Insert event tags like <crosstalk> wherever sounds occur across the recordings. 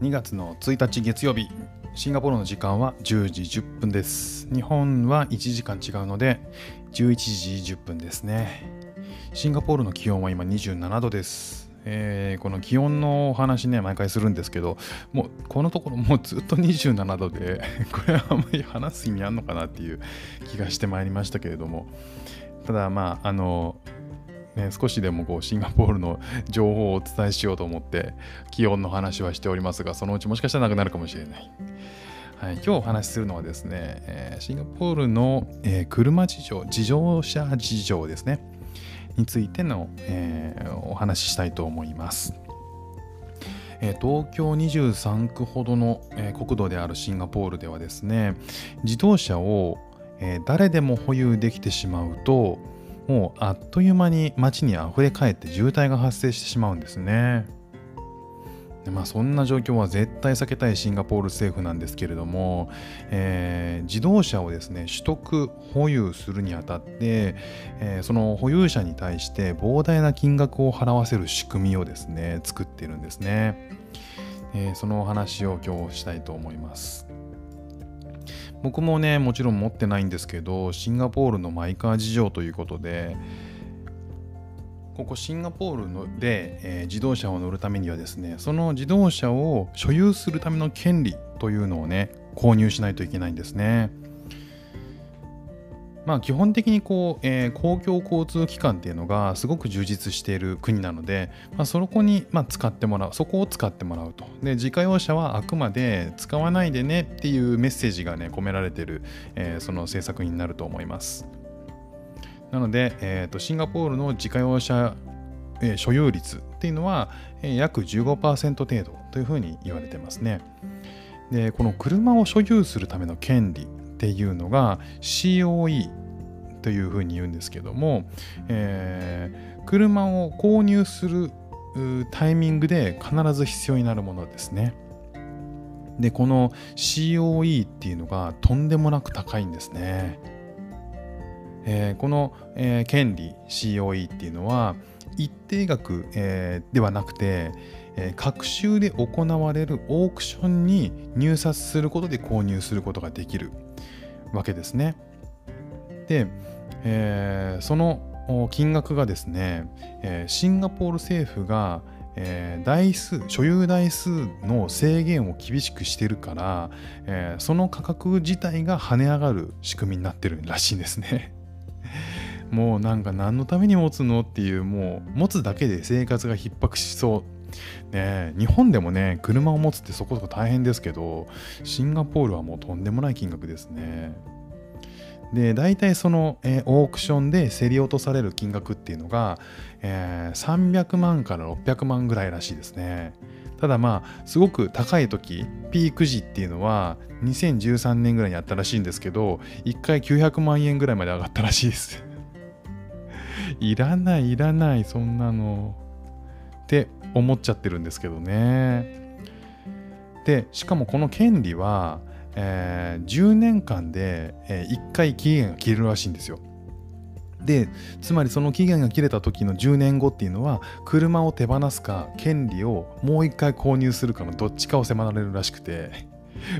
2月の1日月曜日シンガポールの時間は10時10分です。日本は1時間違うので11時10分ですね。シンガポールの気温は今27度です。えー、この気温のお話ね毎回するんですけどもうこのところもうずっと27度で <laughs> これはあんまり話す意味あんのかなっていう気がしてまいりましたけれども。ただまああのね、少しでもこうシンガポールの情報をお伝えしようと思って気温の話はしておりますがそのうちもしかしたらなくなるかもしれない。はい、今日お話しするのはですね、え、シンガポールの、え、車事情自動車事情ですねについての、えー、お話ししたいと思います。え東京23区ほどの、え国土であるシンガポールではですね自動車を、え誰でも保有できてしまうともうあっという間に街に溢れ返って渋滞が発生してしまうんですね。でまあ、そんな状況は絶対避けたいシンガポール政府なんですけれども、えー、自動車をですね取得保有するにあたって、えー、その保有者に対して膨大な金額を払わせる仕組みをですね作っているんですね、えー、そのお話を今日したいと思います僕もねもちろん持ってないんですけどシンガポールのマイカー事情ということでここシンガポールので、えー、自動車を乗るためにはですねその自動車を所有するための権利というのをね購入しないといけないんですね。まあ基本的にこう、えー、公共交通機関っていうのがすごく充実している国なので、まあ、そこに、まあ、使ってもらうそこを使ってもらうと。で自家用車はあくまで使わないでねっていうメッセージがね込められてる、えー、その政策になると思います。なので、えーと、シンガポールの自家用車、えー、所有率っていうのは、えー、約15%程度というふうに言われてますね。でこの車を所有するための権利っていうのが COE というふうに言うんですけども、えー、車を購入するタイミングで必ず必要になるものですね。で、この COE っていうのがとんでもなく高いんですね。えー、この、えー、権利 COE っていうのは一定額、えー、ではなくて、えー、各州で行われるオークションに入札することで購入することができるわけですね。で、えー、その金額がですね、えー、シンガポール政府が、えー、台数所有台数の制限を厳しくしてるから、えー、その価格自体が跳ね上がる仕組みになってるらしいんですね。<laughs> もうなんか何のために持つのっていうもう持つだけで生活が逼迫しそう。ね日本でもね車を持つってそこそこ大変ですけどシンガポールはもうとんでもない金額ですね。で大体その、えー、オークションで競り落とされる金額っていうのが、えー、300万から600万ぐらいらしいですね。ただまあすごく高い時ピーク時っていうのは2013年ぐらいにあったらしいんですけど1回900万円ぐらいまで上がったらしいです。<laughs> いらないいらないそんなのって思っちゃってるんですけどね。でしかもこの権利はえー、10年間で、えー、1回期限が切れるらしいんですよ。でつまりその期限が切れた時の10年後っていうのは車を手放すか権利をもう1回購入するかのどっちかを迫られるらしくて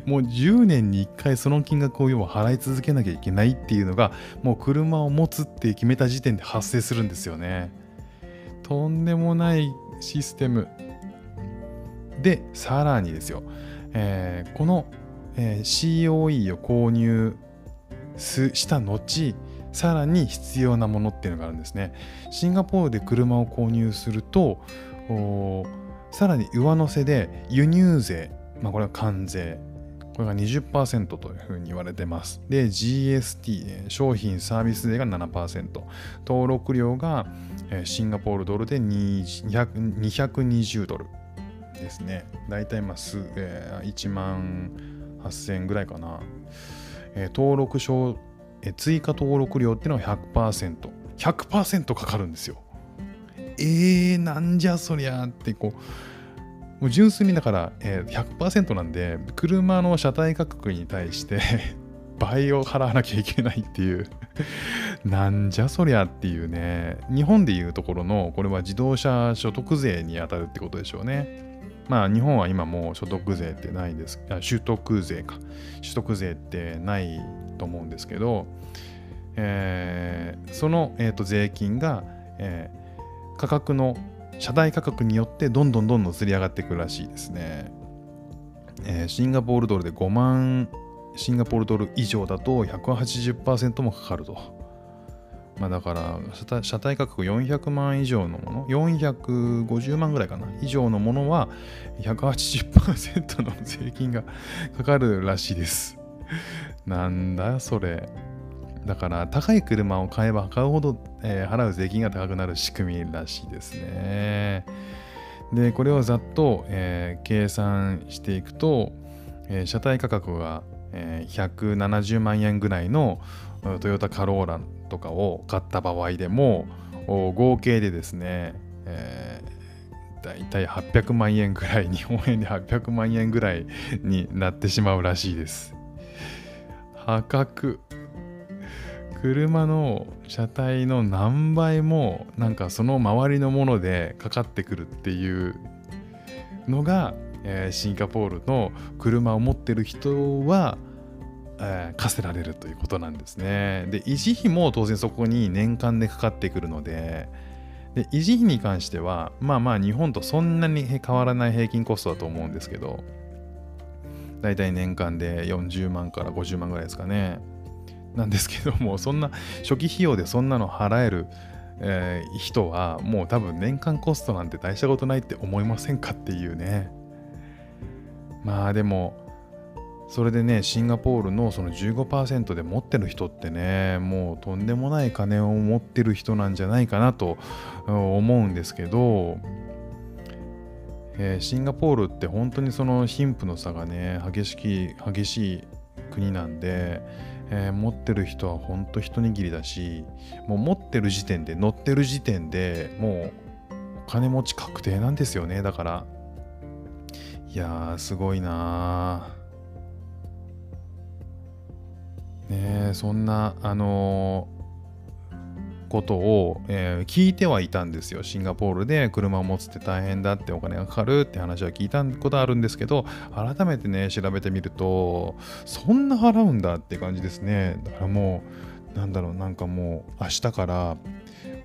もう10年に1回その金額を要は払い続けなきゃいけないっていうのがもう車を持つって決めた時点で発生するんですよね。とんでもないシステム。でさらにですよ、えー、このえー、COE を購入した後さらに必要なものっていうのがあるんですねシンガポールで車を購入するとさらに上乗せで輸入税、まあ、これは関税これが20%というふうに言われてます。で、GST、商品サービス税が7%、登録料がシンガポールドルで220ドルですね。大体まあ1万8000円ぐらいかな。えー、登録証、えー、追加登録料っていうのは100%。100%かかるんですよ。えー、なんじゃそりゃってこう、もう純粋にだから、えー、100%なんで、車の車体価格に対して <laughs> 倍を払わなきゃいけないっていう <laughs> なんじゃそりゃっていうね、日本でいうところの、これは自動車所得税に当たるってことでしょうね。まあ日本は今もう所得税ってないです。あ取得税か。取得税ってないと思うんですけど、えー、その、えーと、税金が、えー、価格の車体価格によってどんどんどんどんつり上がっていくらしいですね、えー、シンガポールドルで5万シンガポールドル以上だと180%もかかると。まあ、だから車体価格400万以上のもの？450万ぐらいかな？以上のものは180%の税金がかかるらしいです。なんだそれ。だから高い車を買えば買うほど、えー、払う税金が高くなる仕組みらしいですね。でこれをざっと、えー、計算していくと、えー、車体価格が、え、170万円ぐらいのトヨタカローラとかを買った場合でも合計でですね、えー、だいたい800万円ぐらい日本円で800万円ぐらいになってしまうらしいです。破格。車の車体の何倍もなんかその周りのものでかかってくるっていうのが、えー、シンガポールの車を持ってる人はえー、課せられるということなんですね。で、維持費も当然そこに年間でかかってくるので、で維持費に関しては、まあまあ日本とそんなに変わらない平均コストだと思うんですけど、だいたい年間で40万から50万ぐらいですかね。なんですけども、そんな初期費用でそんなの払える、えー、人はもう多分年間コストなんて大したことないって思いませんかっていうね。まあでも、それでねシンガポールのその15%で持ってる人ってねもうとんでもない金を持ってる人なんじゃないかなと思うんですけど、えー、シンガポールって本当にその貧富の差がね激しき激しい国なんで、えー、持ってる人は本当一握りだしもう持ってる時点で乗ってる時点でもうお金持ち確定なんですよね。だからいやーすごいなーねそんなあのー、ことを、えー、聞いてはいたんですよ。シンガポールで車を持つって大変だってお金がかかるって話は聞いたことあるんですけど、改めてね、調べてみると、そんな払うんだって感じですね。だからもう、なんだろう、なんかもう明日から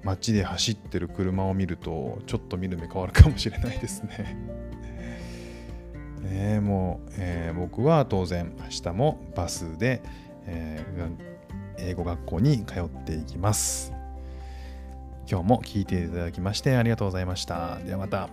街で走ってる車を見ると、ちょっと見る目変わるかもしれないですね。ねもう、えー、僕は当然明日もバスで、えー、英語学校に通っていきます。今日も聞いていただきましてありがとうございました。ではまた。